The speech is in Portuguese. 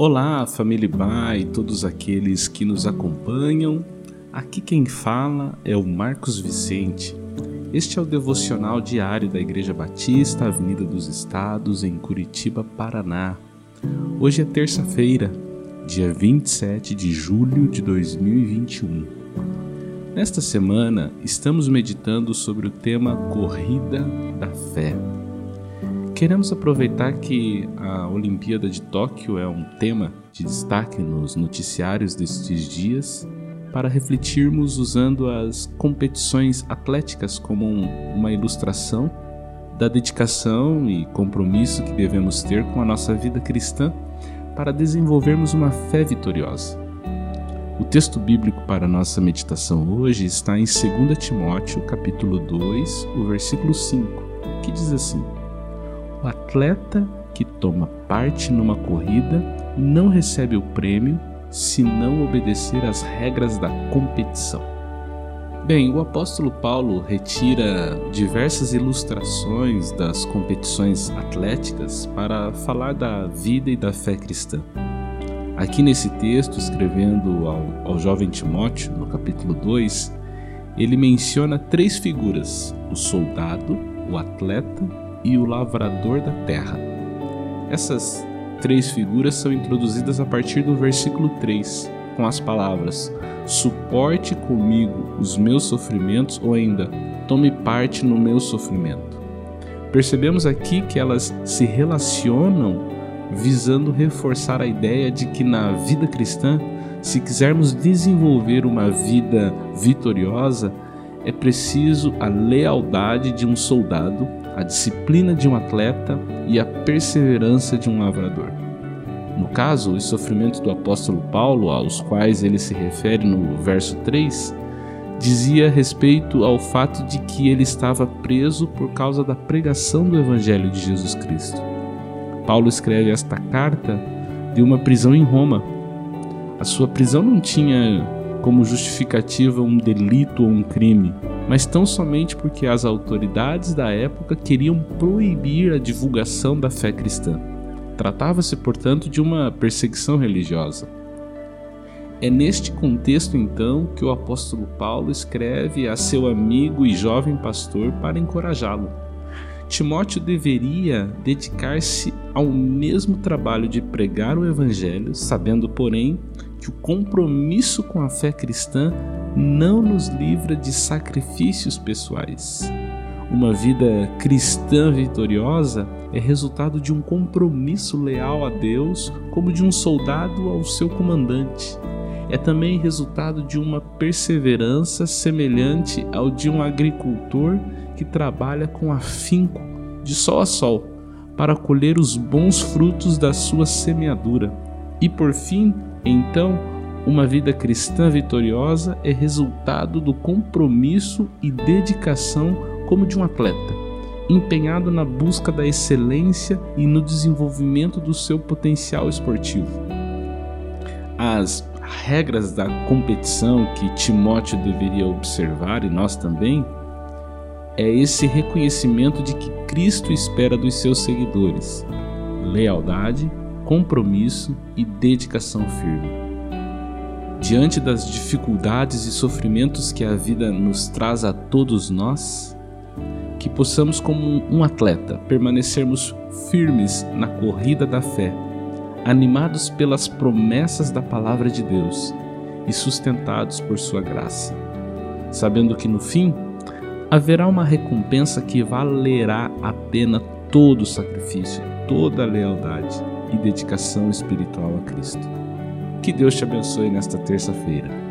Olá, família e todos aqueles que nos acompanham. Aqui quem fala é o Marcos Vicente. Este é o devocional diário da Igreja Batista, Avenida dos Estados, em Curitiba, Paraná. Hoje é terça-feira, dia 27 de julho de 2021. Nesta semana, estamos meditando sobre o tema Corrida da Fé. Queremos aproveitar que a Olimpíada de Tóquio é um tema de destaque nos noticiários destes dias para refletirmos usando as competições atléticas como uma ilustração da dedicação e compromisso que devemos ter com a nossa vida cristã para desenvolvermos uma fé vitoriosa. O texto bíblico para nossa meditação hoje está em 2 Timóteo, capítulo 2, o versículo 5, que diz assim: o atleta que toma parte numa corrida não recebe o prêmio se não obedecer às regras da competição. Bem, o apóstolo Paulo retira diversas ilustrações das competições atléticas para falar da vida e da fé cristã. Aqui nesse texto, escrevendo ao, ao jovem Timóteo, no capítulo 2, ele menciona três figuras: o soldado, o atleta e o lavrador da terra. Essas três figuras são introduzidas a partir do versículo 3, com as palavras: Suporte comigo os meus sofrimentos, ou ainda, tome parte no meu sofrimento. Percebemos aqui que elas se relacionam visando reforçar a ideia de que na vida cristã, se quisermos desenvolver uma vida vitoriosa, é preciso a lealdade de um soldado a disciplina de um atleta e a perseverança de um lavrador. No caso, os sofrimentos do apóstolo Paulo, aos quais ele se refere no verso 3, dizia respeito ao fato de que ele estava preso por causa da pregação do Evangelho de Jesus Cristo. Paulo escreve esta carta de uma prisão em Roma. A sua prisão não tinha como justificativa um delito ou um crime, mas tão somente porque as autoridades da época queriam proibir a divulgação da fé cristã. Tratava-se, portanto, de uma perseguição religiosa. É neste contexto, então, que o apóstolo Paulo escreve a seu amigo e jovem pastor para encorajá-lo. Timóteo deveria dedicar-se ao mesmo trabalho de pregar o evangelho, sabendo, porém, que o compromisso com a fé cristã não nos livra de sacrifícios pessoais. Uma vida cristã vitoriosa é resultado de um compromisso leal a Deus, como de um soldado ao seu comandante. É também resultado de uma perseverança semelhante ao de um agricultor que trabalha com afinco, de sol a sol, para colher os bons frutos da sua semeadura. E por fim, então, uma vida cristã vitoriosa é resultado do compromisso e dedicação como de um atleta, empenhado na busca da excelência e no desenvolvimento do seu potencial esportivo. As regras da competição que Timóteo deveria observar e nós também é esse reconhecimento de que Cristo espera dos seus seguidores: lealdade, compromisso e dedicação firme. Diante das dificuldades e sofrimentos que a vida nos traz a todos nós, que possamos, como um atleta, permanecermos firmes na corrida da fé, animados pelas promessas da Palavra de Deus e sustentados por Sua graça, sabendo que no fim haverá uma recompensa que valerá a pena todo o sacrifício, toda a lealdade e dedicação espiritual a Cristo. Que Deus te abençoe nesta terça-feira.